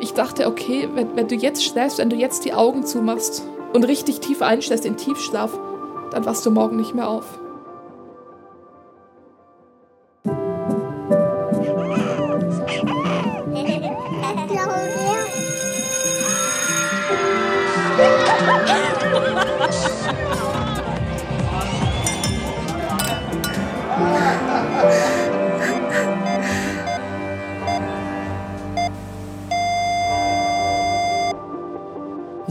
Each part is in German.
Ich dachte, okay, wenn, wenn du jetzt schläfst, wenn du jetzt die Augen zumachst und richtig tief einschläfst in Tiefschlaf, dann wachst du morgen nicht mehr auf.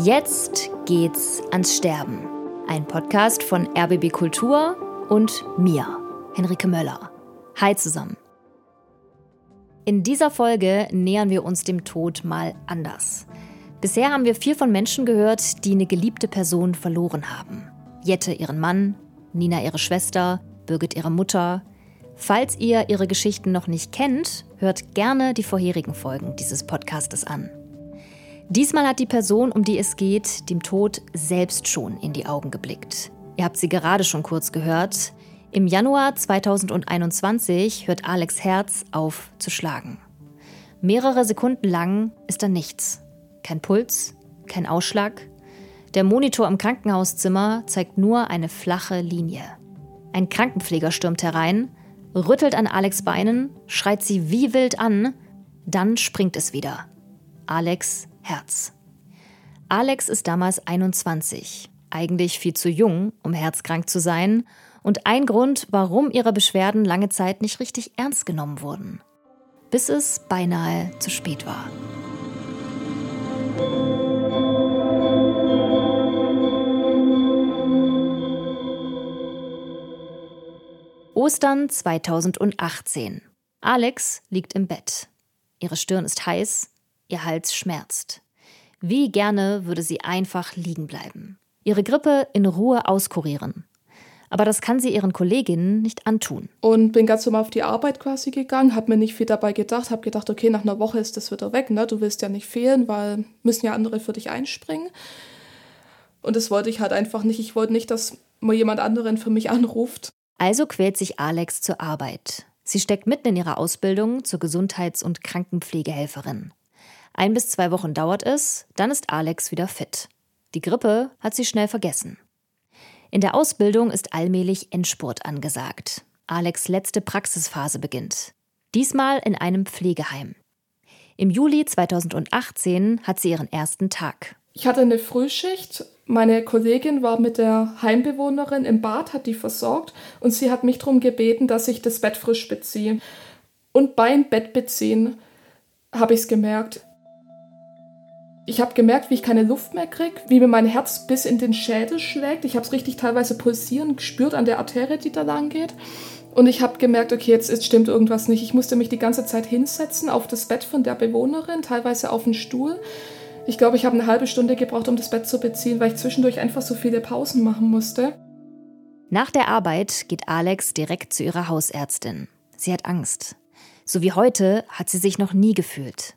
Jetzt geht's ans Sterben. Ein Podcast von RBB Kultur und mir, Henrike Möller. Hi zusammen. In dieser Folge nähern wir uns dem Tod mal anders. Bisher haben wir viel von Menschen gehört, die eine geliebte Person verloren haben. Jette ihren Mann, Nina ihre Schwester, Birgit ihre Mutter. Falls ihr ihre Geschichten noch nicht kennt, hört gerne die vorherigen Folgen dieses Podcastes an. Diesmal hat die Person, um die es geht, dem Tod selbst schon in die Augen geblickt. Ihr habt sie gerade schon kurz gehört. Im Januar 2021 hört Alex Herz auf zu schlagen. Mehrere Sekunden lang ist da nichts. Kein Puls, kein Ausschlag. Der Monitor im Krankenhauszimmer zeigt nur eine flache Linie. Ein Krankenpfleger stürmt herein, rüttelt an Alex Beinen, schreit sie wie wild an, dann springt es wieder. Alex Herz. Alex ist damals 21, eigentlich viel zu jung, um herzkrank zu sein, und ein Grund, warum ihre Beschwerden lange Zeit nicht richtig ernst genommen wurden. Bis es beinahe zu spät war. Ostern 2018. Alex liegt im Bett. Ihre Stirn ist heiß, Ihr Hals schmerzt. Wie gerne würde sie einfach liegen bleiben. Ihre Grippe in Ruhe auskurieren. Aber das kann sie ihren Kolleginnen nicht antun. Und bin ganz normal auf die Arbeit quasi gegangen, habe mir nicht viel dabei gedacht, habe gedacht, okay, nach einer Woche ist das wieder weg, ne? Du willst ja nicht fehlen, weil müssen ja andere für dich einspringen. Und das wollte ich halt einfach nicht. Ich wollte nicht, dass mal jemand anderen für mich anruft. Also quält sich Alex zur Arbeit. Sie steckt mitten in ihrer Ausbildung zur Gesundheits- und Krankenpflegehelferin. Ein bis zwei Wochen dauert es, dann ist Alex wieder fit. Die Grippe hat sie schnell vergessen. In der Ausbildung ist allmählich Endspurt angesagt. Alex letzte Praxisphase beginnt. Diesmal in einem Pflegeheim. Im Juli 2018 hat sie ihren ersten Tag. Ich hatte eine Frühschicht. Meine Kollegin war mit der Heimbewohnerin im Bad, hat die versorgt und sie hat mich darum gebeten, dass ich das Bett frisch beziehe. Und beim Bett beziehen habe ich es gemerkt. Ich habe gemerkt, wie ich keine Luft mehr kriege, wie mir mein Herz bis in den Schädel schlägt. Ich habe es richtig teilweise pulsieren gespürt an der Arterie, die da lang geht. Und ich habe gemerkt, okay, jetzt, jetzt stimmt irgendwas nicht. Ich musste mich die ganze Zeit hinsetzen auf das Bett von der Bewohnerin, teilweise auf den Stuhl. Ich glaube, ich habe eine halbe Stunde gebraucht, um das Bett zu beziehen, weil ich zwischendurch einfach so viele Pausen machen musste. Nach der Arbeit geht Alex direkt zu ihrer Hausärztin. Sie hat Angst. So wie heute hat sie sich noch nie gefühlt.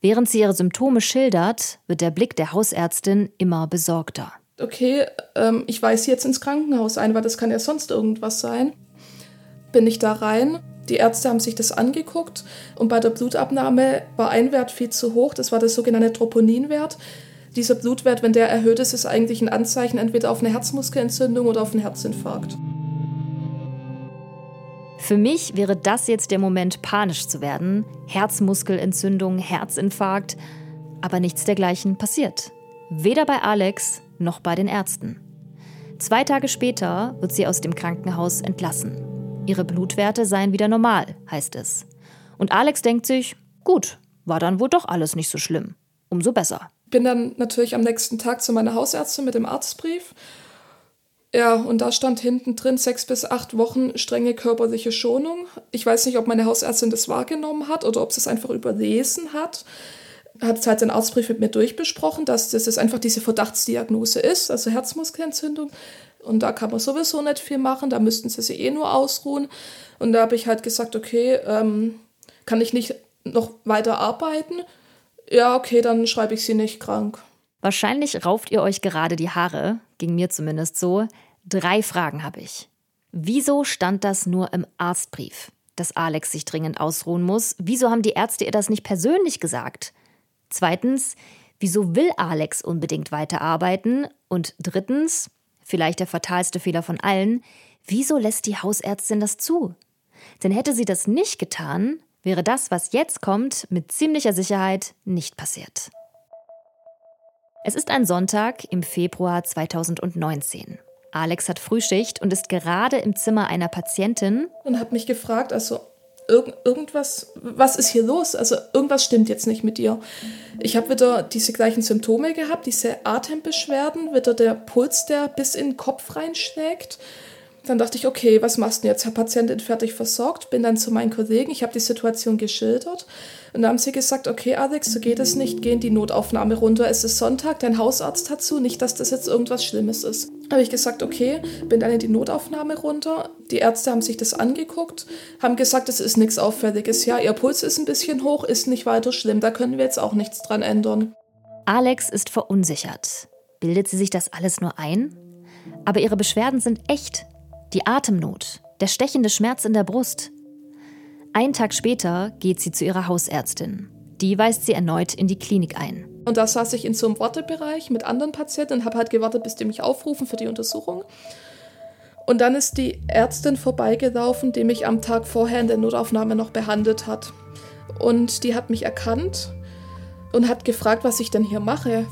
Während sie ihre Symptome schildert, wird der Blick der Hausärztin immer besorgter. Okay, ähm, ich weise jetzt ins Krankenhaus ein, weil das kann ja sonst irgendwas sein. Bin ich da rein? Die Ärzte haben sich das angeguckt und bei der Blutabnahme war ein Wert viel zu hoch. Das war der sogenannte Troponinwert. Dieser Blutwert, wenn der erhöht ist, ist eigentlich ein Anzeichen entweder auf eine Herzmuskelentzündung oder auf einen Herzinfarkt. Für mich wäre das jetzt der Moment, panisch zu werden. Herzmuskelentzündung, Herzinfarkt. Aber nichts dergleichen passiert. Weder bei Alex noch bei den Ärzten. Zwei Tage später wird sie aus dem Krankenhaus entlassen. Ihre Blutwerte seien wieder normal, heißt es. Und Alex denkt sich, gut, war dann wohl doch alles nicht so schlimm. Umso besser. Bin dann natürlich am nächsten Tag zu meiner Hausärztin mit dem Arztbrief ja, und da stand hinten drin sechs bis acht Wochen strenge körperliche Schonung. Ich weiß nicht, ob meine Hausärztin das wahrgenommen hat oder ob sie es einfach überlesen hat. Hat halt den Arztbrief mit mir durchbesprochen, dass das einfach diese Verdachtsdiagnose ist, also Herzmuskelentzündung. Und da kann man sowieso nicht viel machen, da müssten sie sich eh nur ausruhen. Und da habe ich halt gesagt, okay, ähm, kann ich nicht noch weiter arbeiten? Ja, okay, dann schreibe ich sie nicht krank. Wahrscheinlich rauft ihr euch gerade die Haare, ging mir zumindest so. Drei Fragen habe ich. Wieso stand das nur im Arztbrief? dass Alex sich dringend ausruhen muss? Wieso haben die Ärzte ihr das nicht persönlich gesagt? Zweitens, wieso will Alex unbedingt weiterarbeiten? Und drittens, vielleicht der fatalste Fehler von allen, wieso lässt die Hausärztin das zu? Denn hätte sie das nicht getan, wäre das, was jetzt kommt, mit ziemlicher Sicherheit nicht passiert. Es ist ein Sonntag im Februar 2019. Alex hat Frühschicht und ist gerade im Zimmer einer Patientin. Und hat mich gefragt, also irg irgendwas, was ist hier los? Also irgendwas stimmt jetzt nicht mit dir. Ich habe wieder diese gleichen Symptome gehabt, diese Atembeschwerden, wieder der Puls, der bis in den Kopf reinschlägt. Dann dachte ich, okay, was machst du jetzt? Herr Patientin fertig versorgt, bin dann zu meinen Kollegen, ich habe die Situation geschildert und dann haben sie gesagt, okay Alex, so geht es nicht, geh in die Notaufnahme runter, es ist Sonntag, dein Hausarzt hat zu, nicht, dass das jetzt irgendwas Schlimmes ist. Habe ich gesagt, okay, bin dann in die Notaufnahme runter, die Ärzte haben sich das angeguckt, haben gesagt, es ist nichts Auffälliges, ja, ihr Puls ist ein bisschen hoch, ist nicht weiter schlimm, da können wir jetzt auch nichts dran ändern. Alex ist verunsichert. Bildet sie sich das alles nur ein? Aber ihre Beschwerden sind echt die Atemnot, der stechende Schmerz in der Brust. Einen Tag später geht sie zu ihrer Hausärztin. Die weist sie erneut in die Klinik ein. Und da saß ich in so einem Wartebereich mit anderen Patienten und habe halt gewartet, bis die mich aufrufen für die Untersuchung. Und dann ist die Ärztin vorbeigelaufen, die mich am Tag vorher in der Notaufnahme noch behandelt hat. Und die hat mich erkannt und hat gefragt, was ich denn hier mache.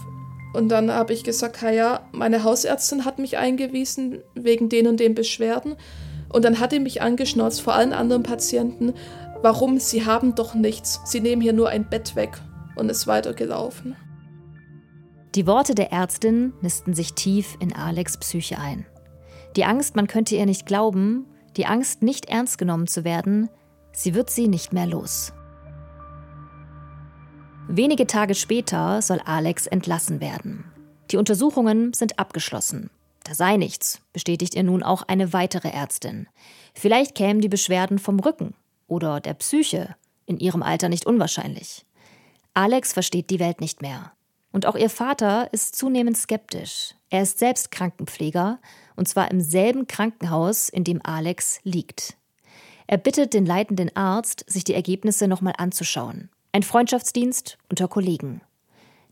Und dann habe ich gesagt, ja, meine Hausärztin hat mich eingewiesen wegen den und den Beschwerden. Und dann hat die mich angeschnauzt vor allen anderen Patienten, warum, sie haben doch nichts, sie nehmen hier nur ein Bett weg und ist weitergelaufen. Die Worte der Ärztin nisten sich tief in Alex Psyche ein. Die Angst, man könnte ihr nicht glauben, die Angst, nicht ernst genommen zu werden, sie wird sie nicht mehr los. Wenige Tage später soll Alex entlassen werden. Die Untersuchungen sind abgeschlossen. Da sei nichts, bestätigt ihr nun auch eine weitere Ärztin. Vielleicht kämen die Beschwerden vom Rücken oder der Psyche, in ihrem Alter nicht unwahrscheinlich. Alex versteht die Welt nicht mehr. Und auch ihr Vater ist zunehmend skeptisch. Er ist selbst Krankenpfleger, und zwar im selben Krankenhaus, in dem Alex liegt. Er bittet den leitenden Arzt, sich die Ergebnisse nochmal anzuschauen. Ein Freundschaftsdienst unter Kollegen.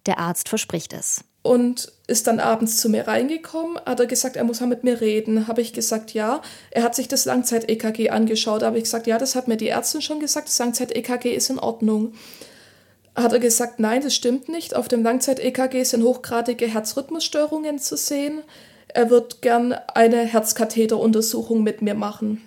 Der Arzt verspricht es. Und ist dann abends zu mir reingekommen, hat er gesagt, er muss mal mit mir reden. Habe ich gesagt, ja. Er hat sich das Langzeit-EKG angeschaut. Habe ich gesagt, ja, das hat mir die Ärztin schon gesagt, das Langzeit-EKG ist in Ordnung. Hat er gesagt, nein, das stimmt nicht. Auf dem Langzeit-EKG sind hochgradige Herzrhythmusstörungen zu sehen. Er wird gern eine Herzkatheteruntersuchung mit mir machen,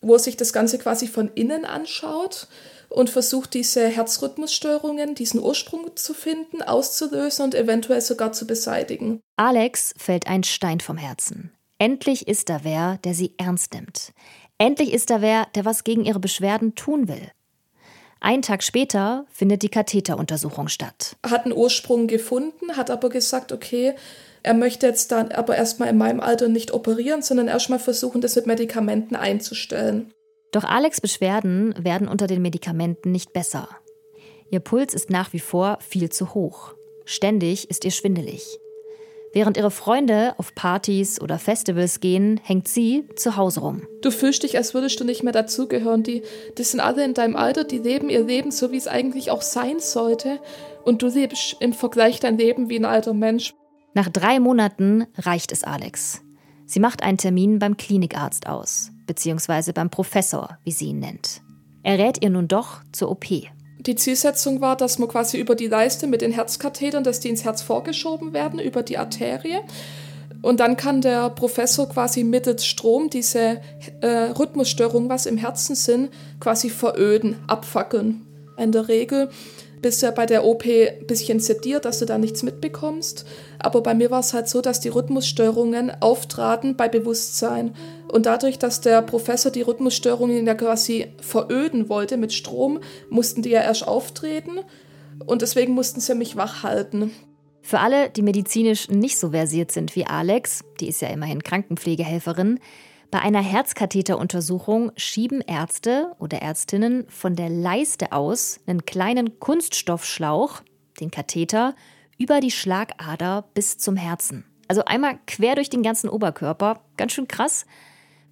wo er sich das Ganze quasi von innen anschaut und versucht diese Herzrhythmusstörungen, diesen Ursprung zu finden, auszulösen und eventuell sogar zu beseitigen. Alex fällt ein Stein vom Herzen. Endlich ist da wer, der sie ernst nimmt. Endlich ist da wer, der was gegen ihre Beschwerden tun will. Einen Tag später findet die Katheteruntersuchung statt. Er hat einen Ursprung gefunden, hat aber gesagt, okay, er möchte jetzt dann aber erstmal in meinem Alter nicht operieren, sondern erstmal versuchen, das mit Medikamenten einzustellen. Doch Alex Beschwerden werden unter den Medikamenten nicht besser. Ihr Puls ist nach wie vor viel zu hoch. Ständig ist ihr schwindelig. Während ihre Freunde auf Partys oder Festivals gehen, hängt sie zu Hause rum. Du fühlst dich, als würdest du nicht mehr dazugehören. Die, die sind alle in deinem Alter, die leben ihr Leben so, wie es eigentlich auch sein sollte. Und du lebst im Vergleich dein Leben wie ein alter Mensch. Nach drei Monaten reicht es Alex. Sie macht einen Termin beim Klinikarzt aus beziehungsweise beim Professor, wie sie ihn nennt. Er rät ihr nun doch zur OP. Die Zielsetzung war, dass man quasi über die Leiste mit den Herzkathetern, dass die ins Herz vorgeschoben werden, über die Arterie. Und dann kann der Professor quasi mittels Strom diese äh, Rhythmusstörungen, was im Herzen sind, quasi veröden, abfackeln. In der Regel bist ja bei der OP ein bisschen sediert, dass du da nichts mitbekommst. Aber bei mir war es halt so, dass die Rhythmusstörungen auftraten bei Bewusstsein. Und dadurch, dass der Professor die Rhythmusstörungen ja quasi veröden wollte mit Strom, mussten die ja erst auftreten. Und deswegen mussten sie mich wach halten. Für alle, die medizinisch nicht so versiert sind wie Alex, die ist ja immerhin Krankenpflegehelferin, bei einer Herzkatheteruntersuchung schieben Ärzte oder Ärztinnen von der Leiste aus einen kleinen Kunststoffschlauch, den Katheter, über die Schlagader bis zum Herzen. Also einmal quer durch den ganzen Oberkörper, ganz schön krass.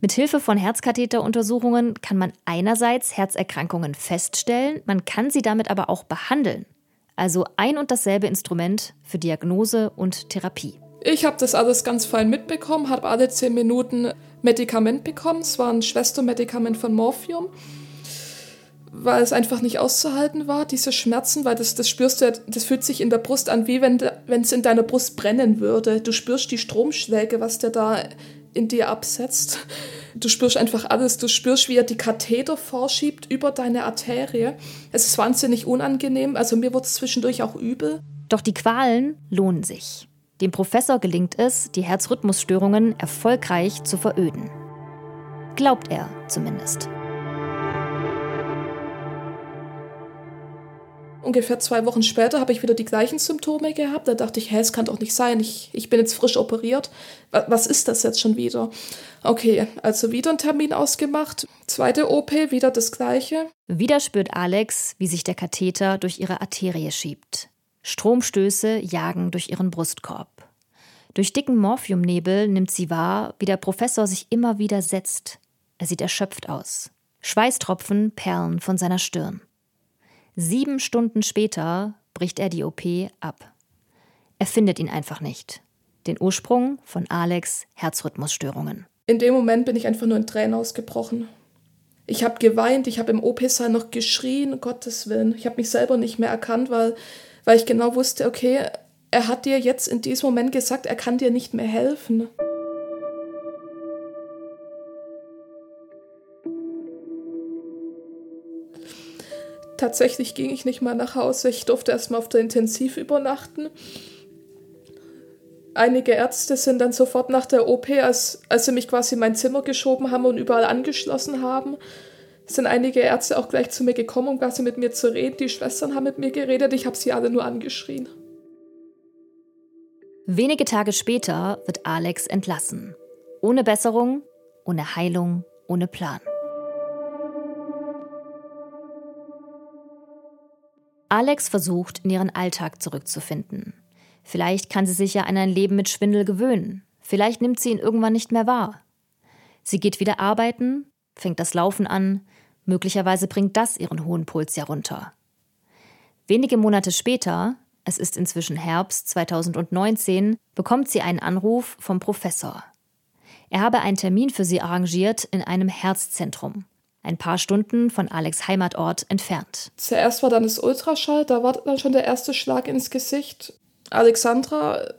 Mit Hilfe von Herzkatheteruntersuchungen kann man einerseits Herzerkrankungen feststellen, man kann sie damit aber auch behandeln. Also ein und dasselbe Instrument für Diagnose und Therapie. Ich habe das alles ganz fein mitbekommen, habe alle zehn Minuten Medikament bekommen. Es war ein Schwestermedikament von Morphium, weil es einfach nicht auszuhalten war, diese Schmerzen, weil das, das spürst du, das fühlt sich in der Brust an, wie wenn es in deiner Brust brennen würde. Du spürst die Stromschläge, was der da in dir absetzt. Du spürst einfach alles. Du spürst, wie er die Katheter vorschiebt über deine Arterie. Es ist wahnsinnig unangenehm. Also mir wurde es zwischendurch auch übel. Doch die Qualen lohnen sich. Dem Professor gelingt es, die Herzrhythmusstörungen erfolgreich zu veröden. Glaubt er zumindest. Ungefähr zwei Wochen später habe ich wieder die gleichen Symptome gehabt. Da dachte ich, hä, es kann doch nicht sein. Ich, ich bin jetzt frisch operiert. Was ist das jetzt schon wieder? Okay, also wieder ein Termin ausgemacht. Zweite OP, wieder das gleiche. Wieder spürt Alex, wie sich der Katheter durch ihre Arterie schiebt. Stromstöße jagen durch ihren Brustkorb. Durch dicken Morphiumnebel nimmt sie wahr, wie der Professor sich immer wieder setzt. Er sieht erschöpft aus. Schweißtropfen perlen von seiner Stirn. Sieben Stunden später bricht er die OP ab. Er findet ihn einfach nicht. Den Ursprung von Alex Herzrhythmusstörungen. In dem Moment bin ich einfach nur in Tränen ausgebrochen. Ich habe geweint, ich habe im OP-Saal noch geschrien, Gottes Willen. Ich habe mich selber nicht mehr erkannt, weil, weil ich genau wusste, okay, er hat dir jetzt in diesem Moment gesagt, er kann dir nicht mehr helfen. Tatsächlich ging ich nicht mal nach Hause. Ich durfte erstmal auf der Intensiv übernachten. Einige Ärzte sind dann sofort nach der OP, als, als sie mich quasi in mein Zimmer geschoben haben und überall angeschlossen haben, sind einige Ärzte auch gleich zu mir gekommen, um quasi mit mir zu reden. Die Schwestern haben mit mir geredet, ich habe sie alle nur angeschrien. Wenige Tage später wird Alex entlassen. Ohne Besserung, ohne Heilung, ohne Plan. Alex versucht, in ihren Alltag zurückzufinden. Vielleicht kann sie sich ja an ein Leben mit Schwindel gewöhnen. Vielleicht nimmt sie ihn irgendwann nicht mehr wahr. Sie geht wieder arbeiten, fängt das Laufen an, möglicherweise bringt das ihren hohen Puls ja runter. Wenige Monate später, es ist inzwischen Herbst 2019, bekommt sie einen Anruf vom Professor. Er habe einen Termin für sie arrangiert in einem Herzzentrum ein paar Stunden von Alex Heimatort entfernt. Zuerst war dann das Ultraschall, da war dann schon der erste Schlag ins Gesicht. Alexandra,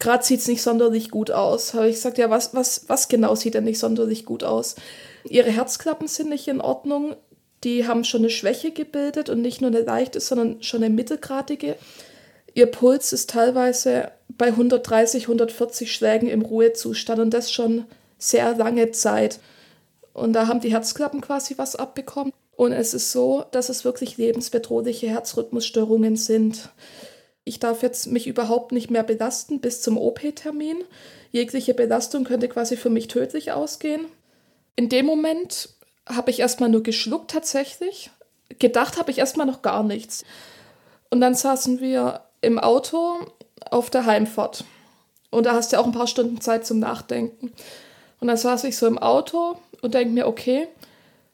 gerade sieht es nicht sonderlich gut aus. Habe ich gesagt, ja, was, was, was genau sieht denn nicht sonderlich gut aus? Ihre Herzklappen sind nicht in Ordnung. Die haben schon eine Schwäche gebildet und nicht nur eine leichte, sondern schon eine mittelgradige. Ihr Puls ist teilweise bei 130, 140 Schlägen im Ruhezustand und das schon sehr lange Zeit. Und da haben die Herzklappen quasi was abbekommen. Und es ist so, dass es wirklich lebensbedrohliche Herzrhythmusstörungen sind. Ich darf jetzt mich überhaupt nicht mehr belasten bis zum OP-Termin. Jegliche Belastung könnte quasi für mich tödlich ausgehen. In dem Moment habe ich erstmal nur geschluckt tatsächlich. Gedacht habe ich erstmal noch gar nichts. Und dann saßen wir im Auto auf der Heimfahrt. Und da hast du ja auch ein paar Stunden Zeit zum Nachdenken. Und dann saß ich so im Auto und denke mir, okay,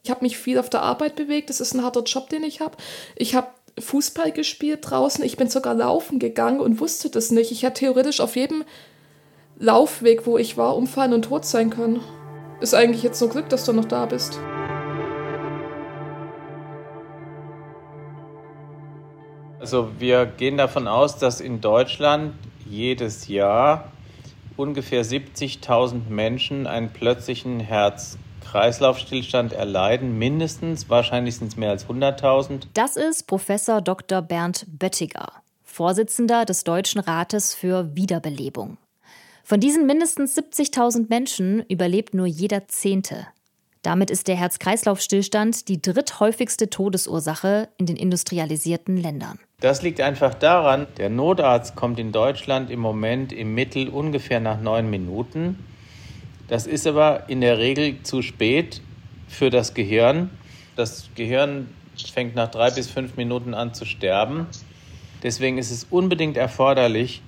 ich habe mich viel auf der Arbeit bewegt, das ist ein harter Job, den ich habe. Ich habe Fußball gespielt draußen, ich bin sogar laufen gegangen und wusste das nicht. Ich hätte theoretisch auf jedem Laufweg, wo ich war, umfallen und tot sein können. Ist eigentlich jetzt nur Glück, dass du noch da bist. Also wir gehen davon aus, dass in Deutschland jedes Jahr ungefähr 70.000 Menschen einen plötzlichen Herz Kreislaufstillstand erleiden, mindestens, wahrscheinlich sind es mehr als 100.000. Das ist Professor Dr. Bernd Böttiger, Vorsitzender des Deutschen Rates für Wiederbelebung. Von diesen mindestens 70.000 Menschen überlebt nur jeder Zehnte. Damit ist der Herz-Kreislauf-Stillstand die dritthäufigste Todesursache in den industrialisierten Ländern. Das liegt einfach daran, der Notarzt kommt in Deutschland im Moment im Mittel ungefähr nach neun Minuten. Das ist aber in der Regel zu spät für das Gehirn. Das Gehirn fängt nach drei bis fünf Minuten an zu sterben. Deswegen ist es unbedingt erforderlich,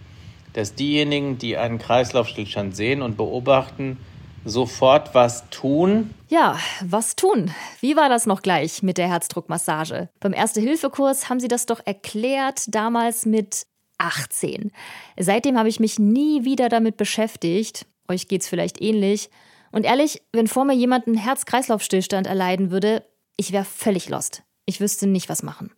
dass diejenigen, die einen Kreislaufstillstand sehen und beobachten, sofort was tun. Ja, was tun? Wie war das noch gleich mit der Herzdruckmassage? Beim Erste-Hilfe-Kurs haben Sie das doch erklärt, damals mit 18. Seitdem habe ich mich nie wieder damit beschäftigt. Euch geht's vielleicht ähnlich. Und ehrlich, wenn vor mir jemand einen Herz-Kreislauf-Stillstand erleiden würde, ich wäre völlig lost. Ich wüsste nicht, was machen.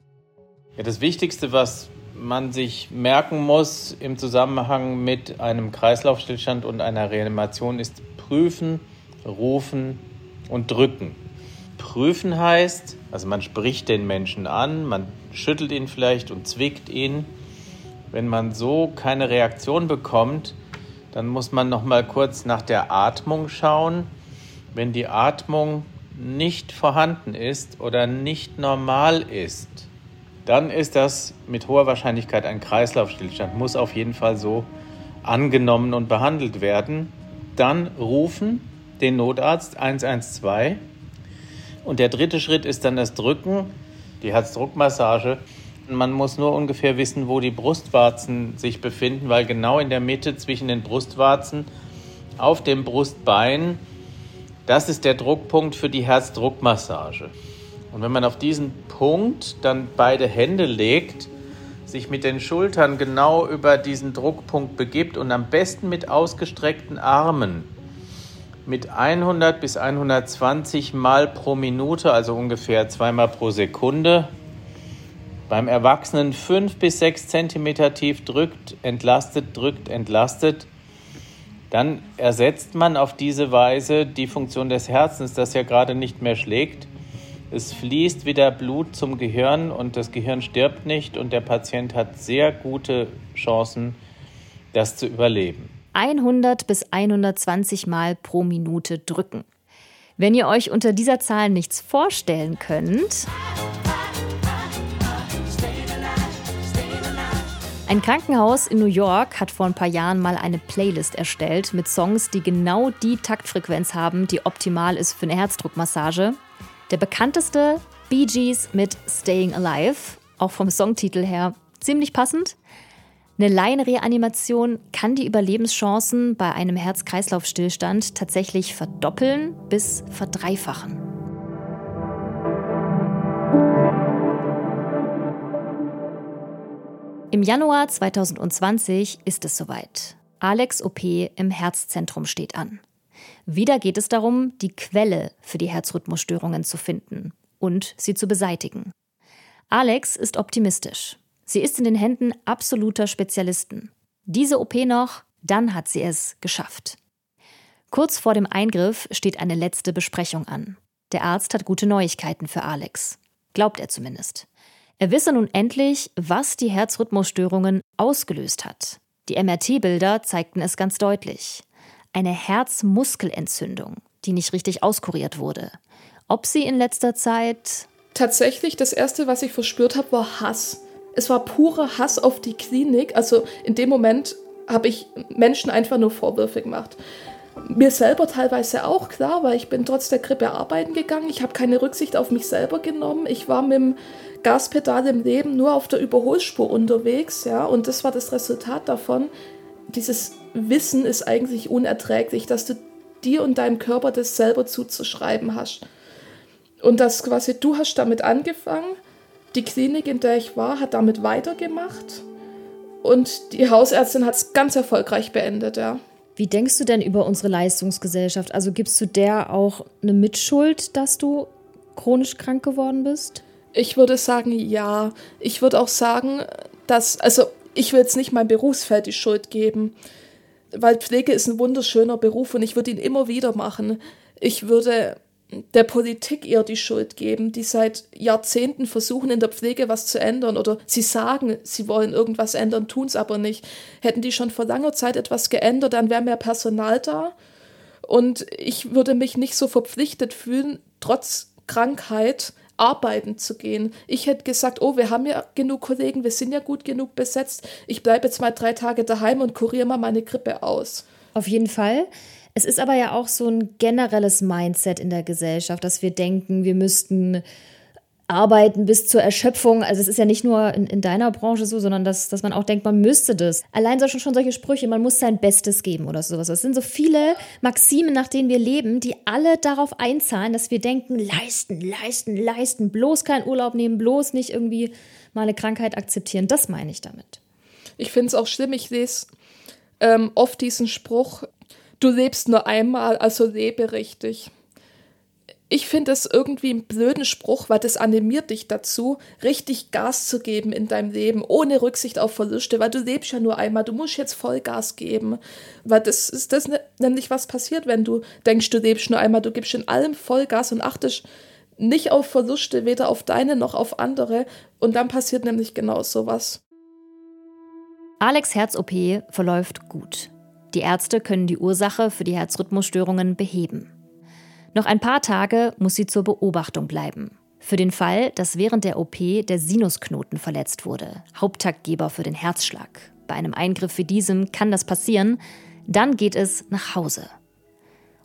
Ja, das Wichtigste, was man sich merken muss im Zusammenhang mit einem Kreislaufstillstand und einer Reanimation, ist prüfen, rufen und drücken. Prüfen heißt, also man spricht den Menschen an, man schüttelt ihn vielleicht und zwickt ihn. Wenn man so keine Reaktion bekommt, dann muss man noch mal kurz nach der Atmung schauen. Wenn die Atmung nicht vorhanden ist oder nicht normal ist, dann ist das mit hoher Wahrscheinlichkeit ein Kreislaufstillstand, muss auf jeden Fall so angenommen und behandelt werden. Dann rufen den Notarzt 112 und der dritte Schritt ist dann das Drücken, die Herzdruckmassage. Man muss nur ungefähr wissen, wo die Brustwarzen sich befinden, weil genau in der Mitte zwischen den Brustwarzen auf dem Brustbein, das ist der Druckpunkt für die Herzdruckmassage. Und wenn man auf diesen Punkt dann beide Hände legt, sich mit den Schultern genau über diesen Druckpunkt begibt und am besten mit ausgestreckten Armen mit 100 bis 120 Mal pro Minute, also ungefähr zweimal pro Sekunde, beim Erwachsenen 5 bis 6 Zentimeter tief drückt, entlastet, drückt, entlastet, dann ersetzt man auf diese Weise die Funktion des Herzens, das ja gerade nicht mehr schlägt. Es fließt wieder Blut zum Gehirn und das Gehirn stirbt nicht und der Patient hat sehr gute Chancen, das zu überleben. 100 bis 120 Mal pro Minute drücken. Wenn ihr euch unter dieser Zahl nichts vorstellen könnt, Ein Krankenhaus in New York hat vor ein paar Jahren mal eine Playlist erstellt mit Songs, die genau die Taktfrequenz haben, die optimal ist für eine Herzdruckmassage. Der bekannteste Bee Gees mit Staying Alive, auch vom Songtitel her ziemlich passend. Eine Laienreanimation kann die Überlebenschancen bei einem Herz-Kreislauf-Stillstand tatsächlich verdoppeln bis verdreifachen. Im Januar 2020 ist es soweit. Alex OP im Herzzentrum steht an. Wieder geht es darum, die Quelle für die Herzrhythmusstörungen zu finden und sie zu beseitigen. Alex ist optimistisch. Sie ist in den Händen absoluter Spezialisten. Diese OP noch, dann hat sie es geschafft. Kurz vor dem Eingriff steht eine letzte Besprechung an. Der Arzt hat gute Neuigkeiten für Alex. Glaubt er zumindest. Er wisse nun endlich, was die Herzrhythmusstörungen ausgelöst hat. Die MRT-Bilder zeigten es ganz deutlich. Eine Herzmuskelentzündung, die nicht richtig auskuriert wurde. Ob sie in letzter Zeit. Tatsächlich, das erste, was ich verspürt habe, war Hass. Es war purer Hass auf die Klinik. Also in dem Moment habe ich Menschen einfach nur Vorwürfe gemacht. Mir selber teilweise auch, klar, weil ich bin trotz der Grippe arbeiten gegangen. Ich habe keine Rücksicht auf mich selber genommen. Ich war mit dem Gaspedal im Leben nur auf der Überholspur unterwegs, ja, und das war das Resultat davon. Dieses Wissen ist eigentlich unerträglich, dass du dir und deinem Körper das selber zuzuschreiben hast. Und das quasi, du hast damit angefangen, die Klinik, in der ich war, hat damit weitergemacht und die Hausärztin hat es ganz erfolgreich beendet, ja. Wie denkst du denn über unsere Leistungsgesellschaft? Also gibst du der auch eine Mitschuld, dass du chronisch krank geworden bist? Ich würde sagen, ja. Ich würde auch sagen, dass, also ich will jetzt nicht mein Berufsfeld die Schuld geben, weil Pflege ist ein wunderschöner Beruf und ich würde ihn immer wieder machen. Ich würde der Politik eher die Schuld geben, die seit Jahrzehnten versuchen, in der Pflege was zu ändern oder sie sagen, sie wollen irgendwas ändern, tun es aber nicht. Hätten die schon vor langer Zeit etwas geändert, dann wäre mehr Personal da und ich würde mich nicht so verpflichtet fühlen, trotz Krankheit arbeiten zu gehen. Ich hätte gesagt, oh, wir haben ja genug Kollegen, wir sind ja gut genug besetzt. Ich bleibe jetzt mal drei Tage daheim und kuriere mal meine Grippe aus. Auf jeden Fall. Es ist aber ja auch so ein generelles Mindset in der Gesellschaft, dass wir denken, wir müssten arbeiten bis zur Erschöpfung. Also es ist ja nicht nur in, in deiner Branche so, sondern dass, dass man auch denkt, man müsste das. Allein schon, schon solche Sprüche, man muss sein Bestes geben oder sowas. Es sind so viele Maximen, nach denen wir leben, die alle darauf einzahlen, dass wir denken, leisten, leisten, leisten, bloß keinen Urlaub nehmen, bloß nicht irgendwie mal eine Krankheit akzeptieren. Das meine ich damit. Ich finde es auch schlimm, ich lese ähm, oft diesen Spruch, du lebst nur einmal, also lebe richtig. Ich finde es irgendwie einen blöden Spruch, weil das animiert dich dazu, richtig Gas zu geben in deinem Leben, ohne Rücksicht auf Verluste, weil du lebst ja nur einmal, du musst jetzt voll Gas geben. Weil das ist das ne, nämlich, was passiert, wenn du denkst, du lebst nur einmal, du gibst in allem Vollgas und achtest nicht auf Verluste, weder auf deine noch auf andere. Und dann passiert nämlich genau sowas. Alex Herz-OP verläuft gut. Die Ärzte können die Ursache für die Herzrhythmusstörungen beheben. Noch ein paar Tage muss sie zur Beobachtung bleiben. Für den Fall, dass während der OP der Sinusknoten verletzt wurde, Haupttaktgeber für den Herzschlag. Bei einem Eingriff wie diesem kann das passieren, dann geht es nach Hause.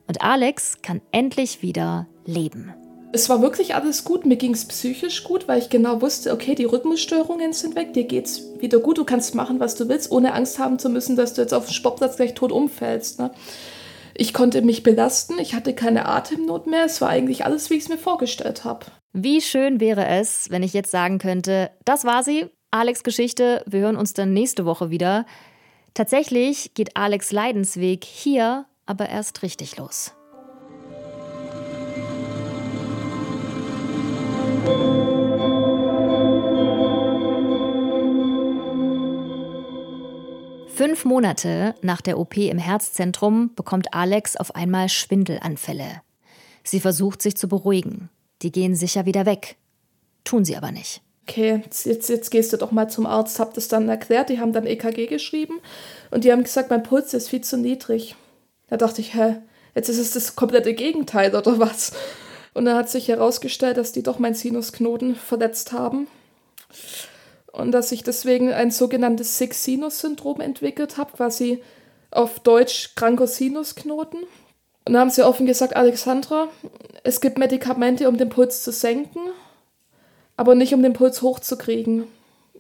Und Alex kann endlich wieder leben es war wirklich alles gut. Mir ging es psychisch gut, weil ich genau wusste, okay, die Rhythmusstörungen sind weg, dir geht's wieder gut, du kannst machen, was du willst, ohne Angst haben zu müssen, dass du jetzt auf dem Sportplatz gleich tot umfällst. Ne? Ich konnte mich belasten, ich hatte keine Atemnot mehr, es war eigentlich alles, wie ich es mir vorgestellt habe. Wie schön wäre es, wenn ich jetzt sagen könnte, das war sie, Alex Geschichte, wir hören uns dann nächste Woche wieder. Tatsächlich geht Alex Leidensweg hier aber erst richtig los. Fünf Monate nach der OP im Herzzentrum bekommt Alex auf einmal Schwindelanfälle. Sie versucht sich zu beruhigen. Die gehen sicher wieder weg. Tun sie aber nicht. Okay, jetzt, jetzt gehst du doch mal zum Arzt, hab das dann erklärt. Die haben dann EKG geschrieben und die haben gesagt, mein Puls ist viel zu niedrig. Da dachte ich, hä, jetzt ist es das komplette Gegenteil oder was? Und dann hat sich herausgestellt, dass die doch meinen Sinusknoten verletzt haben und dass ich deswegen ein sogenanntes Sick-Sinus-Syndrom entwickelt habe, quasi auf Deutsch kranker Sinusknoten. Und dann haben sie offen gesagt, Alexandra, es gibt Medikamente, um den Puls zu senken, aber nicht um den Puls hochzukriegen.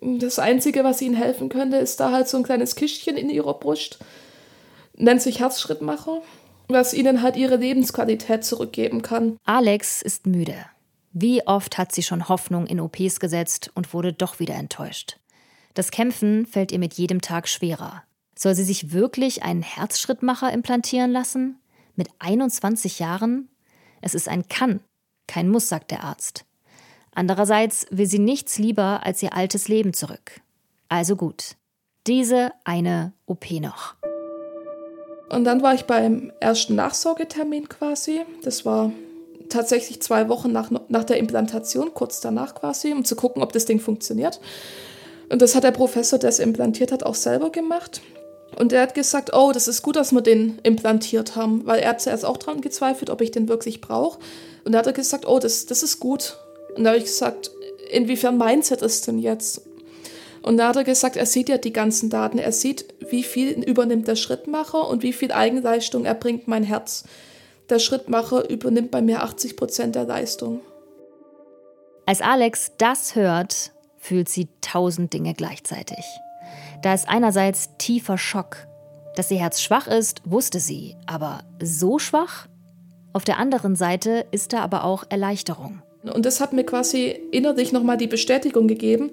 Das Einzige, was ihnen helfen könnte, ist da halt so ein kleines Kistchen in ihrer Brust, nennt sich Herzschrittmacher, was ihnen halt ihre Lebensqualität zurückgeben kann. Alex ist müde. Wie oft hat sie schon Hoffnung in OPs gesetzt und wurde doch wieder enttäuscht. Das Kämpfen fällt ihr mit jedem Tag schwerer. Soll sie sich wirklich einen Herzschrittmacher implantieren lassen? Mit 21 Jahren? Es ist ein Kann, kein Muss, sagt der Arzt. Andererseits will sie nichts lieber als ihr altes Leben zurück. Also gut. Diese eine OP noch. Und dann war ich beim ersten Nachsorgetermin quasi. Das war tatsächlich zwei Wochen nach, nach der Implantation, kurz danach quasi, um zu gucken, ob das Ding funktioniert. Und das hat der Professor, der es implantiert hat, auch selber gemacht. Und er hat gesagt, oh, das ist gut, dass wir den implantiert haben, weil er hat zuerst auch daran gezweifelt, ob ich den wirklich brauche. Und da hat er gesagt, oh, das, das ist gut. Und da habe ich gesagt, inwiefern Mindset ist denn jetzt? Und da hat er gesagt, er sieht ja die ganzen Daten. Er sieht, wie viel übernimmt der Schrittmacher und wie viel Eigenleistung erbringt mein Herz der Schrittmacher übernimmt bei mir 80 Prozent der Leistung. Als Alex das hört, fühlt sie tausend Dinge gleichzeitig. Da ist einerseits tiefer Schock. Dass ihr Herz schwach ist, wusste sie, aber so schwach? Auf der anderen Seite ist da aber auch Erleichterung. Und das hat mir quasi innerlich nochmal die Bestätigung gegeben,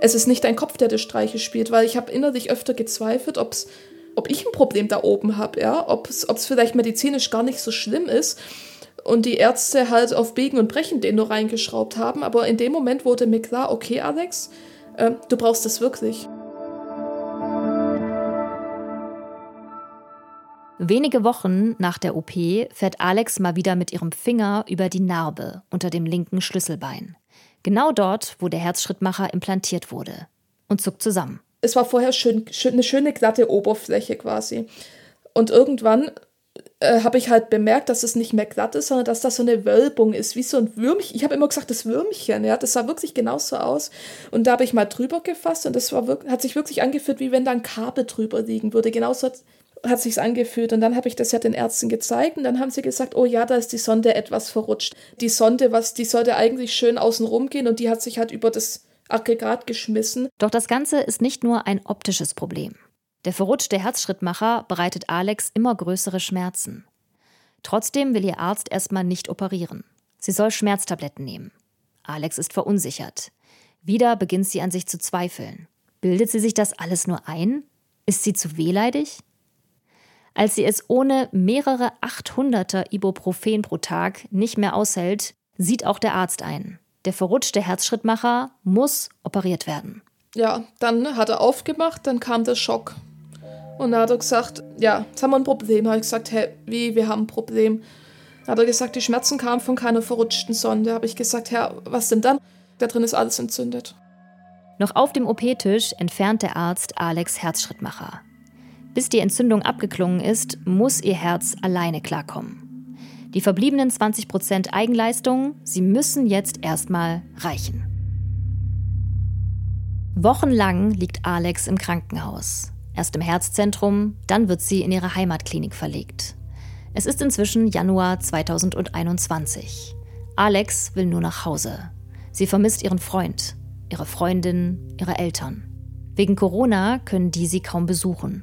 es ist nicht dein Kopf, der die Streiche spielt, weil ich habe innerlich öfter gezweifelt, ob es ob ich ein Problem da oben habe, ja, ob es vielleicht medizinisch gar nicht so schlimm ist und die Ärzte halt auf Biegen und Brechen den nur reingeschraubt haben. Aber in dem Moment wurde mir klar, okay, Alex, äh, du brauchst das wirklich. Wenige Wochen nach der OP fährt Alex mal wieder mit ihrem Finger über die Narbe unter dem linken Schlüsselbein. Genau dort, wo der Herzschrittmacher implantiert wurde. Und zuckt zusammen es war vorher schön, schön, eine schöne glatte Oberfläche quasi. Und irgendwann äh, habe ich halt bemerkt, dass es nicht mehr glatt ist, sondern dass das so eine Wölbung ist, wie so ein Würmchen. Ich habe immer gesagt, das Würmchen, ja, das sah wirklich genauso aus. Und da habe ich mal drüber gefasst und das war wirklich, hat sich wirklich angefühlt, wie wenn da ein Kabel drüber liegen würde. Genauso hat sich's angefühlt. Und dann habe ich das ja den Ärzten gezeigt und dann haben sie gesagt, oh ja, da ist die Sonde etwas verrutscht. Die Sonde, was, die sollte eigentlich schön außen rum gehen und die hat sich halt über das Aggregat geschmissen. Doch das Ganze ist nicht nur ein optisches Problem. Der verrutschte Herzschrittmacher bereitet Alex immer größere Schmerzen. Trotzdem will ihr Arzt erstmal nicht operieren. Sie soll Schmerztabletten nehmen. Alex ist verunsichert. Wieder beginnt sie an sich zu zweifeln. Bildet sie sich das alles nur ein? Ist sie zu wehleidig? Als sie es ohne mehrere 800er Ibuprofen pro Tag nicht mehr aushält, sieht auch der Arzt ein. Der verrutschte Herzschrittmacher muss operiert werden. Ja, dann hat er aufgemacht, dann kam der Schock. Und dann hat er gesagt, ja, jetzt haben wir ein Problem. Da habe ich gesagt, hä, wie, wir haben ein Problem. Dann hat er gesagt, die Schmerzen kamen von keiner verrutschten Sonde. Da habe ich gesagt, Herr, was denn dann? Da drin ist alles entzündet. Noch auf dem OP-Tisch entfernt der Arzt Alex Herzschrittmacher. Bis die Entzündung abgeklungen ist, muss ihr Herz alleine klarkommen. Die verbliebenen 20% Eigenleistung, sie müssen jetzt erstmal reichen. Wochenlang liegt Alex im Krankenhaus. Erst im Herzzentrum, dann wird sie in ihre Heimatklinik verlegt. Es ist inzwischen Januar 2021. Alex will nur nach Hause. Sie vermisst ihren Freund, ihre Freundin, ihre Eltern. Wegen Corona können die sie kaum besuchen.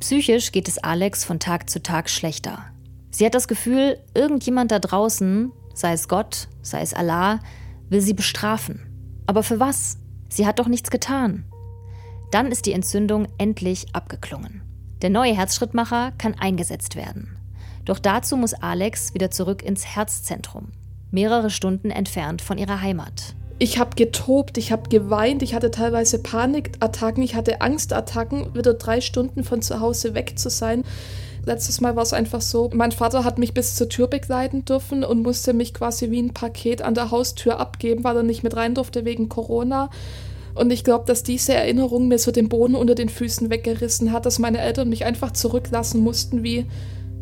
Psychisch geht es Alex von Tag zu Tag schlechter. Sie hat das Gefühl, irgendjemand da draußen, sei es Gott, sei es Allah, will sie bestrafen. Aber für was? Sie hat doch nichts getan. Dann ist die Entzündung endlich abgeklungen. Der neue Herzschrittmacher kann eingesetzt werden. Doch dazu muss Alex wieder zurück ins Herzzentrum, mehrere Stunden entfernt von ihrer Heimat. Ich habe getobt, ich habe geweint, ich hatte teilweise Panikattacken, ich hatte Angstattacken, wieder drei Stunden von zu Hause weg zu sein. Letztes Mal war es einfach so, mein Vater hat mich bis zur Tür begleiten dürfen und musste mich quasi wie ein Paket an der Haustür abgeben, weil er nicht mit rein durfte wegen Corona. Und ich glaube, dass diese Erinnerung mir so den Boden unter den Füßen weggerissen hat, dass meine Eltern mich einfach zurücklassen mussten wie,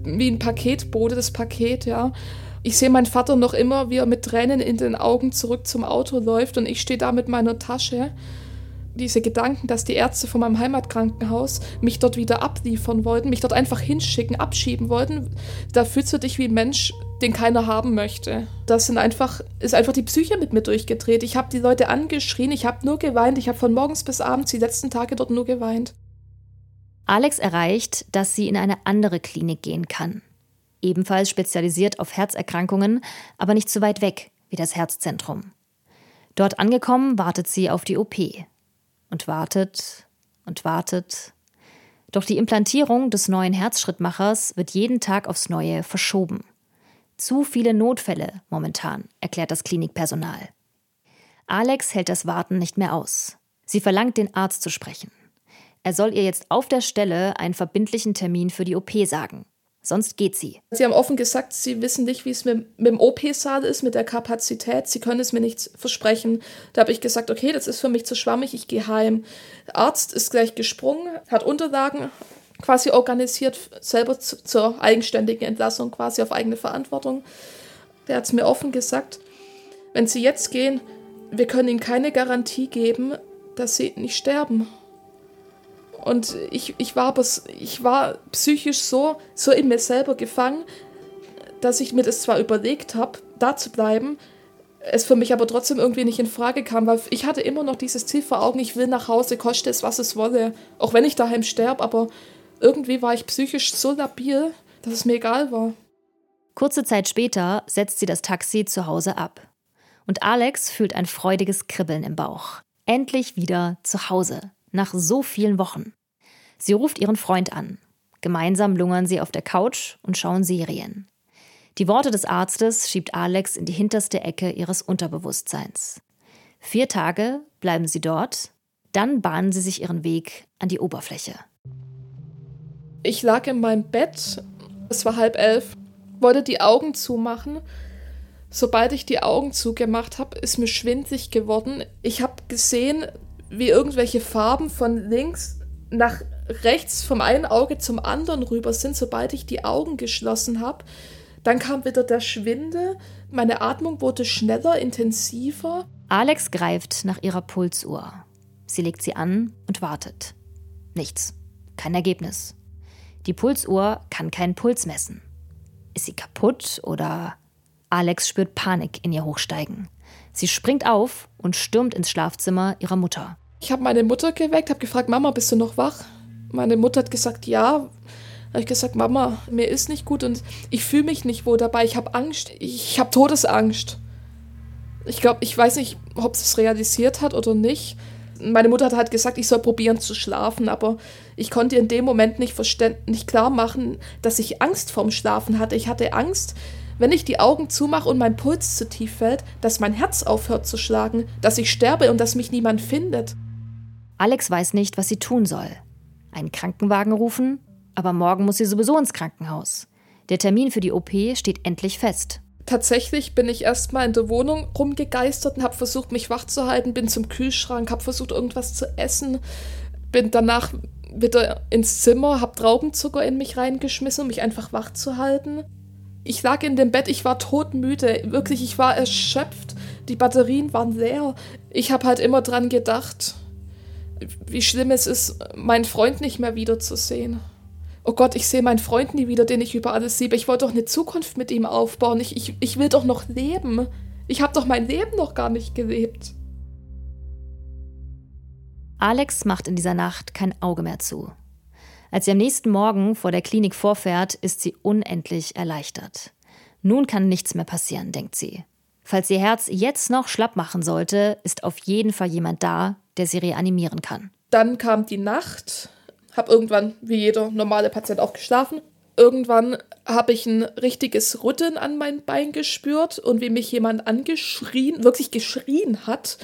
wie ein Paketbote, das Paket, ja. Ich sehe meinen Vater noch immer, wie er mit Tränen in den Augen zurück zum Auto läuft und ich stehe da mit meiner Tasche. Diese Gedanken, dass die Ärzte von meinem Heimatkrankenhaus mich dort wieder abliefern wollten, mich dort einfach hinschicken, abschieben wollten, da fühlst du dich wie ein Mensch, den keiner haben möchte. Das sind einfach, ist einfach die Psyche mit mir durchgedreht. Ich habe die Leute angeschrien, ich habe nur geweint, ich habe von morgens bis abends die letzten Tage dort nur geweint. Alex erreicht, dass sie in eine andere Klinik gehen kann ebenfalls spezialisiert auf Herzerkrankungen, aber nicht so weit weg wie das Herzzentrum. Dort angekommen wartet sie auf die OP und wartet und wartet. Doch die Implantierung des neuen Herzschrittmachers wird jeden Tag aufs Neue verschoben. Zu viele Notfälle momentan, erklärt das Klinikpersonal. Alex hält das Warten nicht mehr aus. Sie verlangt, den Arzt zu sprechen. Er soll ihr jetzt auf der Stelle einen verbindlichen Termin für die OP sagen. Sonst geht sie. Sie haben offen gesagt, Sie wissen nicht, wie es mit, mit dem OP-Saal ist, mit der Kapazität. Sie können es mir nicht versprechen. Da habe ich gesagt, okay, das ist für mich zu schwammig, ich gehe heim. Der Arzt ist gleich gesprungen, hat Unterlagen quasi organisiert, selber zu, zur eigenständigen Entlassung, quasi auf eigene Verantwortung. Der hat es mir offen gesagt, wenn Sie jetzt gehen, wir können Ihnen keine Garantie geben, dass Sie nicht sterben. Und ich, ich, war, ich war psychisch so, so in mir selber gefangen, dass ich mir das zwar überlegt habe, da zu bleiben, es für mich aber trotzdem irgendwie nicht in Frage kam, weil ich hatte immer noch dieses Ziel vor Augen, ich will nach Hause, koste es, was es wolle, auch wenn ich daheim sterbe, aber irgendwie war ich psychisch so labil, dass es mir egal war. Kurze Zeit später setzt sie das Taxi zu Hause ab. Und Alex fühlt ein freudiges Kribbeln im Bauch. Endlich wieder zu Hause nach so vielen Wochen. Sie ruft ihren Freund an. Gemeinsam lungern sie auf der Couch und schauen Serien. Die Worte des Arztes schiebt Alex in die hinterste Ecke ihres Unterbewusstseins. Vier Tage bleiben sie dort, dann bahnen sie sich ihren Weg an die Oberfläche. Ich lag in meinem Bett, es war halb elf, wollte die Augen zumachen. Sobald ich die Augen zugemacht habe, ist mir schwindlig geworden. Ich habe gesehen, wie irgendwelche Farben von links nach rechts vom einen Auge zum anderen rüber sind, sobald ich die Augen geschlossen habe. Dann kam wieder der Schwindel, meine Atmung wurde schneller, intensiver. Alex greift nach ihrer Pulsuhr. Sie legt sie an und wartet. Nichts. Kein Ergebnis. Die Pulsuhr kann keinen Puls messen. Ist sie kaputt oder Alex spürt Panik in ihr hochsteigen. Sie springt auf und stürmt ins Schlafzimmer ihrer Mutter. Ich habe meine Mutter geweckt, habe gefragt, Mama, bist du noch wach? Meine Mutter hat gesagt, ja. Habe ich gesagt, Mama, mir ist nicht gut und ich fühle mich nicht wohl dabei. Ich habe Angst. Ich habe Todesangst. Ich glaube, ich weiß nicht, ob sie es realisiert hat oder nicht. Meine Mutter hat halt gesagt, ich soll probieren zu schlafen, aber ich konnte in dem Moment nicht, nicht klar machen, dass ich Angst vorm Schlafen hatte. Ich hatte Angst, wenn ich die Augen zumache und mein Puls zu tief fällt, dass mein Herz aufhört zu schlagen, dass ich sterbe und dass mich niemand findet. Alex weiß nicht, was sie tun soll. Einen Krankenwagen rufen? Aber morgen muss sie sowieso ins Krankenhaus. Der Termin für die OP steht endlich fest. Tatsächlich bin ich erstmal in der Wohnung rumgegeistert und habe versucht, mich wach zu halten, bin zum Kühlschrank, habe versucht, irgendwas zu essen, bin danach wieder ins Zimmer, habe Traubenzucker in mich reingeschmissen, um mich einfach wach zu halten. Ich lag in dem Bett, ich war todmüde, wirklich, ich war erschöpft, die Batterien waren leer. Ich habe halt immer dran gedacht, wie schlimm es ist, meinen Freund nicht mehr wiederzusehen. Oh Gott, ich sehe meinen Freund nie wieder, den ich über alles liebe. Ich wollte doch eine Zukunft mit ihm aufbauen. Ich, ich, ich will doch noch leben. Ich habe doch mein Leben noch gar nicht gelebt. Alex macht in dieser Nacht kein Auge mehr zu. Als sie am nächsten Morgen vor der Klinik vorfährt, ist sie unendlich erleichtert. Nun kann nichts mehr passieren, denkt sie. Falls ihr Herz jetzt noch schlapp machen sollte, ist auf jeden Fall jemand da, der sie reanimieren kann. Dann kam die Nacht, habe irgendwann, wie jeder normale Patient, auch geschlafen. Irgendwann habe ich ein richtiges Rütteln an meinem Bein gespürt und wie mich jemand angeschrien, wirklich geschrien hat,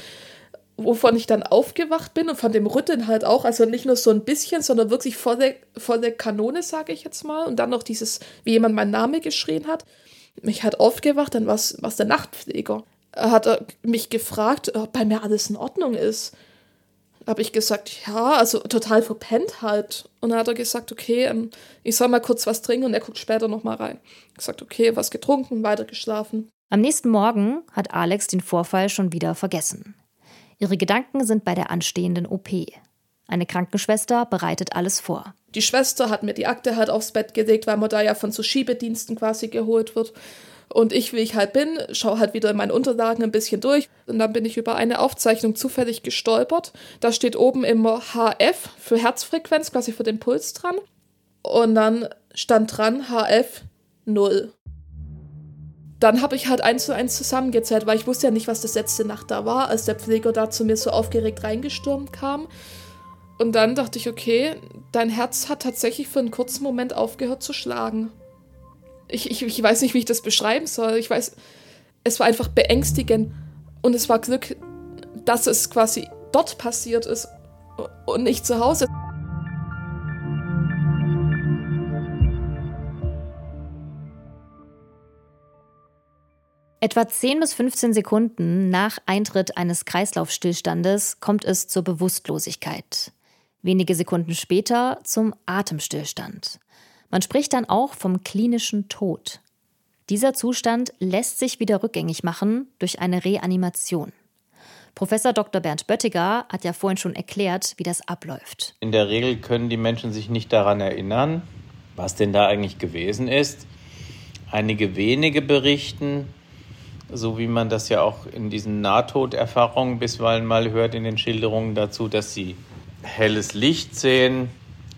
wovon ich dann aufgewacht bin und von dem Rütteln halt auch, also nicht nur so ein bisschen, sondern wirklich volle, volle Kanone, sage ich jetzt mal. Und dann noch dieses, wie jemand meinen Namen geschrien hat. Mich hat aufgewacht, dann war es der Nachtpfleger. Er hat mich gefragt, ob bei mir alles in Ordnung ist habe ich gesagt, ja, also total verpennt halt. Und dann hat er gesagt, okay, ähm, ich soll mal kurz was trinken und er guckt später nochmal rein. Ich gesagt, okay, was getrunken, weiter geschlafen. Am nächsten Morgen hat Alex den Vorfall schon wieder vergessen. Ihre Gedanken sind bei der anstehenden OP. Eine Krankenschwester bereitet alles vor. Die Schwester hat mir die Akte halt aufs Bett gelegt, weil man da ja von so Schiebediensten quasi geholt wird. Und ich, wie ich halt bin, schaue halt wieder in meinen Unterlagen ein bisschen durch. Und dann bin ich über eine Aufzeichnung zufällig gestolpert. Da steht oben immer HF für Herzfrequenz, quasi für den Puls dran. Und dann stand dran HF 0. Dann habe ich halt eins zu eins zusammengezählt, weil ich wusste ja nicht, was das letzte Nacht da war, als der Pfleger da zu mir so aufgeregt reingestürmt kam. Und dann dachte ich, okay, dein Herz hat tatsächlich für einen kurzen Moment aufgehört zu schlagen ich, ich, ich weiß nicht, wie ich das beschreiben soll. Ich weiß, es war einfach beängstigend und es war Glück, dass es quasi dort passiert ist und nicht zu Hause. Etwa 10 bis 15 Sekunden nach Eintritt eines Kreislaufstillstandes kommt es zur Bewusstlosigkeit. Wenige Sekunden später zum Atemstillstand. Man spricht dann auch vom klinischen Tod. Dieser Zustand lässt sich wieder rückgängig machen durch eine Reanimation. Professor Dr. Bernd Böttiger hat ja vorhin schon erklärt, wie das abläuft. In der Regel können die Menschen sich nicht daran erinnern, was denn da eigentlich gewesen ist. Einige wenige berichten, so wie man das ja auch in diesen Nahtoderfahrungen bisweilen mal hört in den Schilderungen dazu, dass sie helles Licht sehen,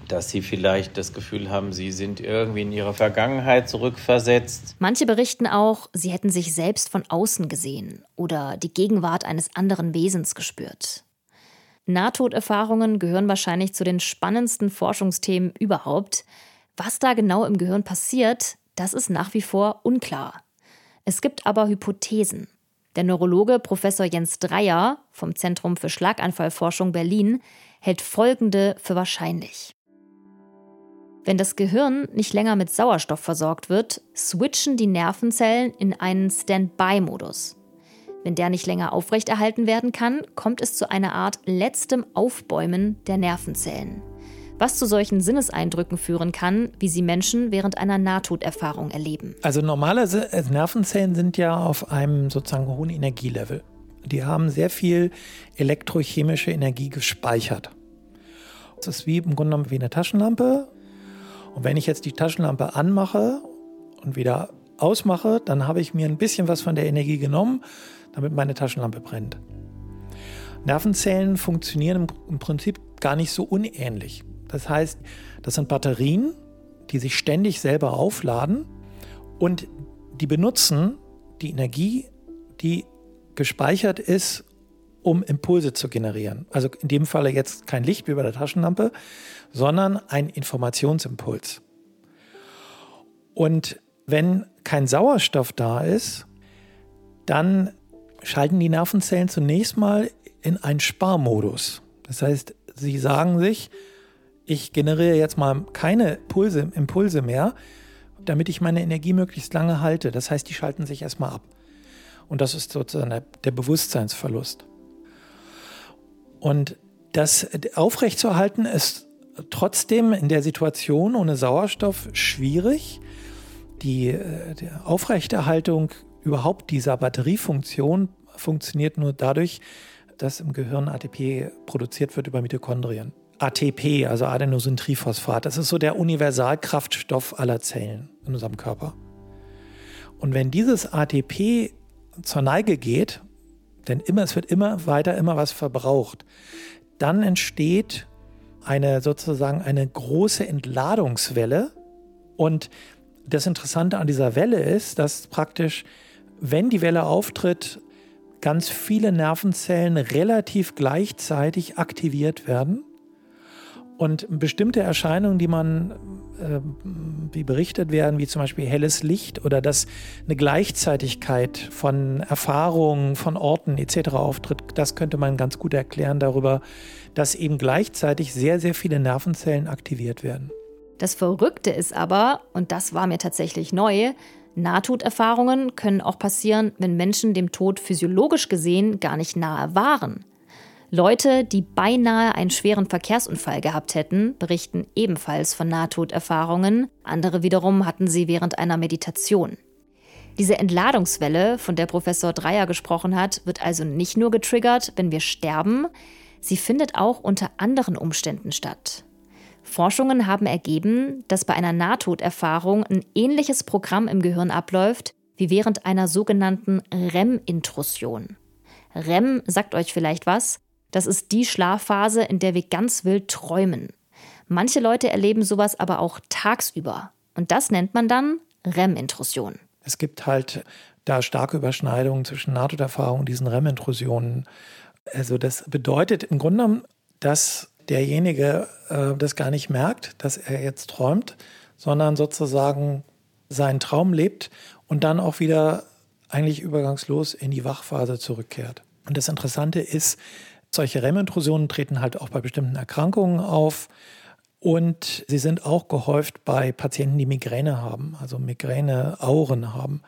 dass sie vielleicht das Gefühl haben, sie sind irgendwie in ihre Vergangenheit zurückversetzt. Manche berichten auch, sie hätten sich selbst von außen gesehen oder die Gegenwart eines anderen Wesens gespürt. Nahtoderfahrungen gehören wahrscheinlich zu den spannendsten Forschungsthemen überhaupt. Was da genau im Gehirn passiert, das ist nach wie vor unklar. Es gibt aber Hypothesen. Der Neurologe Professor Jens Dreier vom Zentrum für Schlaganfallforschung Berlin hält folgende für wahrscheinlich. Wenn das Gehirn nicht länger mit Sauerstoff versorgt wird, switchen die Nervenzellen in einen Standby-Modus. Wenn der nicht länger aufrechterhalten werden kann, kommt es zu einer Art letztem Aufbäumen der Nervenzellen. Was zu solchen Sinneseindrücken führen kann, wie sie Menschen während einer Nahtoderfahrung erleben. Also normale äh, Nervenzellen sind ja auf einem sozusagen hohen Energielevel. Die haben sehr viel elektrochemische Energie gespeichert. Das ist wie im Grunde genommen wie eine Taschenlampe Und wenn ich jetzt die Taschenlampe anmache und wieder ausmache, dann habe ich mir ein bisschen was von der Energie genommen, damit meine Taschenlampe brennt. Nervenzellen funktionieren im Prinzip gar nicht so unähnlich. Das heißt, das sind Batterien, die sich ständig selber aufladen und die benutzen die Energie, die gespeichert ist, um Impulse zu generieren. Also in dem Falle jetzt kein Licht wie bei der Taschenlampe, sondern ein Informationsimpuls. Und wenn kein Sauerstoff da ist, dann schalten die Nervenzellen zunächst mal in einen Sparmodus. Das heißt, sie sagen sich, ich generiere jetzt mal keine Pulse, Impulse mehr, damit ich meine Energie möglichst lange halte. Das heißt, die schalten sich erstmal ab. Und das ist sozusagen der, Bewusstseinsverlust. Und das aufrechtzuerhalten ist trotzdem in der Situation ohne Sauerstoff schwierig. Die, äh, die Aufrechterhaltung überhaupt dieser Batteriefunktion funktioniert nur dadurch, dass im Gehirn ATP produziert wird über Mitochondrien. ATP, also Adenosintriphosphat, das ist so der Universalkraftstoff aller Zellen in unserem Körper. Und wenn dieses ATP zur Neige geht, denn immer, es wird immer weiter, immer was verbraucht, dann entsteht eine sozusagen eine große Entladungswelle. Und das Interessante an dieser Welle ist, dass praktisch, wenn die Welle auftritt, ganz viele Nervenzellen relativ gleichzeitig aktiviert werden. Und bestimmte Erscheinungen, die man, äh, wie berichtet werden, wie zum Beispiel helles Licht oder dass eine Gleichzeitigkeit von Erfahrungen, von Orten etc. auftritt, das könnte man ganz gut erklären darüber, dass eben gleichzeitig sehr, sehr viele Nervenzellen aktiviert werden. Das Verrückte ist aber, und das war mir tatsächlich neu, Nahtoderfahrungen können auch passieren, wenn Menschen dem Tod physiologisch gesehen gar nicht nahe waren. Leute, die beinahe einen schweren Verkehrsunfall gehabt hätten, berichten ebenfalls von Nahtoderfahrungen, andere wiederum hatten sie während einer Meditation. Diese Entladungswelle, von der Professor Dreyer gesprochen hat, wird also nicht nur getriggert, wenn wir sterben, sie findet auch unter anderen Umständen statt. Forschungen haben ergeben, dass bei einer Nahtoderfahrung ein ähnliches Programm im Gehirn abläuft wie während einer sogenannten REM-Intrusion. REM sagt euch vielleicht was. Das ist die Schlafphase, in der wir ganz wild träumen. Manche Leute erleben sowas aber auch tagsüber. Und das nennt man dann REM-Intrusion. Es gibt halt da starke Überschneidungen zwischen Nahtoderfahrungen und diesen REM-Intrusionen. Also das bedeutet im Grunde genommen, dass derjenige äh, das gar nicht merkt, dass er jetzt träumt, sondern sozusagen seinen Traum lebt und dann auch wieder eigentlich übergangslos in die Wachphase zurückkehrt. Und das Interessante ist, solche REM-Intrusionen treten halt auch bei bestimmten Erkrankungen auf. Und sie sind auch gehäuft bei Patienten, die Migräne haben, also Migräne-Auren haben.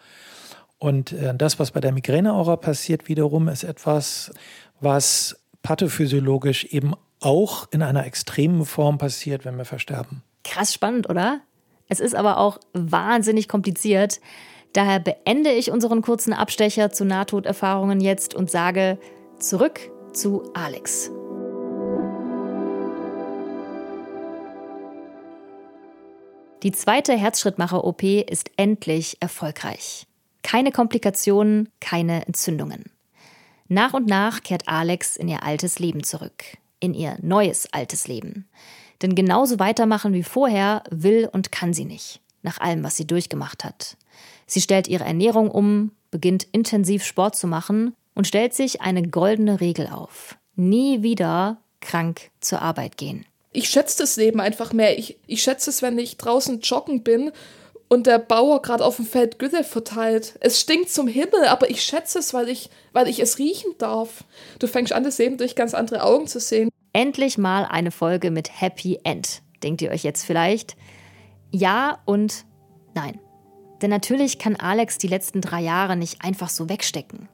Und äh, das, was bei der Migräneaura passiert, wiederum ist etwas, was pathophysiologisch eben auch in einer extremen Form passiert, wenn wir versterben. Krass spannend, oder? Es ist aber auch wahnsinnig kompliziert. Daher beende ich unseren kurzen Abstecher zu Nahtoderfahrungen jetzt und sage zurück zu Alex. Die zweite Herzschrittmacher-OP ist endlich erfolgreich. Keine Komplikationen, keine Entzündungen. Nach und nach kehrt Alex in ihr altes Leben zurück, in ihr neues altes Leben. Denn genauso weitermachen wie vorher will und kann sie nicht, nach allem, was sie durchgemacht hat. Sie stellt ihre Ernährung um, beginnt intensiv Sport zu machen und stellt sich eine goldene Regel auf. Nie wieder krank zur Arbeit gehen. Ich schätze das Leben einfach mehr. Ich, ich schätze es, wenn ich draußen joggen bin und der Bauer gerade auf dem Feld Gülle verteilt. Es stinkt zum Himmel, aber ich schätze es, weil ich, weil ich es riechen darf. Du fängst an, das Leben durch ganz andere Augen zu sehen. Endlich mal eine Folge mit Happy End, denkt ihr euch jetzt vielleicht? Ja und nein. Denn natürlich kann Alex die letzten drei Jahre nicht einfach so wegstecken.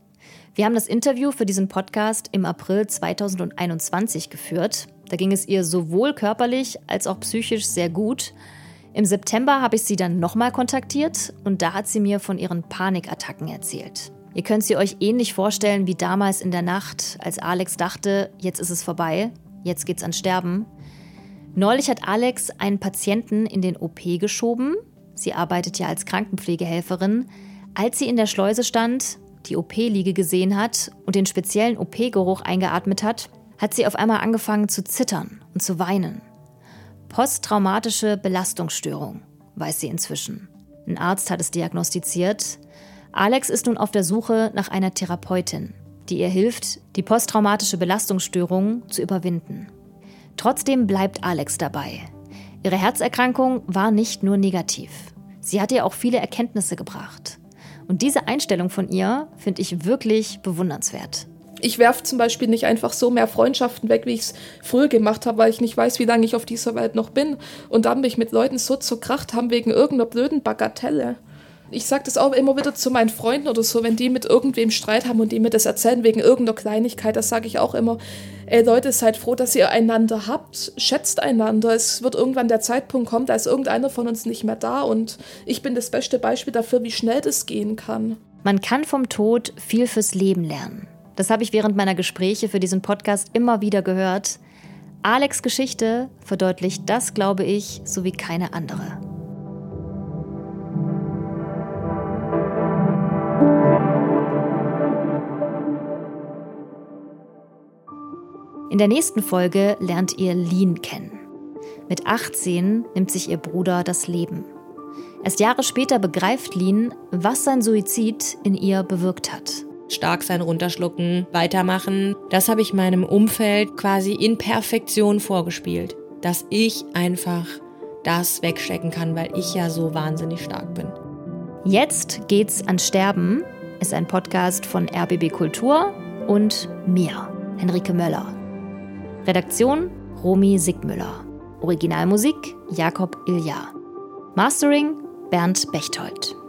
Wir haben das Interview für diesen Podcast im April 2021 geführt. Da ging es ihr sowohl körperlich als auch psychisch sehr gut. Im September habe ich sie dann nochmal kontaktiert und da hat sie mir von ihren Panikattacken erzählt. Ihr könnt sie euch ähnlich vorstellen wie damals in der Nacht, als Alex dachte, jetzt ist es vorbei, jetzt geht's an Sterben. Neulich hat Alex einen Patienten in den OP geschoben. Sie arbeitet ja als Krankenpflegehelferin. Als sie in der Schleuse stand, die OP-Liege gesehen hat und den speziellen OP-Geruch eingeatmet hat, hat sie auf einmal angefangen zu zittern und zu weinen. Posttraumatische Belastungsstörung, weiß sie inzwischen. Ein Arzt hat es diagnostiziert. Alex ist nun auf der Suche nach einer Therapeutin, die ihr hilft, die posttraumatische Belastungsstörung zu überwinden. Trotzdem bleibt Alex dabei. Ihre Herzerkrankung war nicht nur negativ. Sie hat ihr auch viele Erkenntnisse gebracht. Und diese Einstellung von ihr finde ich wirklich bewundernswert. Ich werfe zum Beispiel nicht einfach so mehr Freundschaften weg, wie ich es früher gemacht habe, weil ich nicht weiß, wie lange ich auf dieser Welt noch bin. Und dann mich mit Leuten so zerkracht haben wegen irgendeiner blöden Bagatelle. Ich sage das auch immer wieder zu meinen Freunden oder so, wenn die mit irgendwem Streit haben und die mir das erzählen wegen irgendeiner Kleinigkeit, das sage ich auch immer, ey Leute, seid froh, dass ihr einander habt, schätzt einander. Es wird irgendwann der Zeitpunkt kommen, da ist irgendeiner von uns nicht mehr da und ich bin das beste Beispiel dafür, wie schnell das gehen kann. Man kann vom Tod viel fürs Leben lernen. Das habe ich während meiner Gespräche für diesen Podcast immer wieder gehört. Alex Geschichte verdeutlicht das, glaube ich, so wie keine andere. In der nächsten Folge lernt ihr Lean kennen. Mit 18 nimmt sich ihr Bruder das Leben. Erst Jahre später begreift Lean, was sein Suizid in ihr bewirkt hat. Stark sein, runterschlucken, weitermachen. Das habe ich meinem Umfeld quasi in Perfektion vorgespielt. Dass ich einfach das wegstecken kann, weil ich ja so wahnsinnig stark bin. Jetzt geht's an Sterben ist ein Podcast von RBB Kultur und mir, Henrike Möller. Redaktion Romy Sigmüller. Originalmusik Jakob Ilja. Mastering Bernd Bechtold.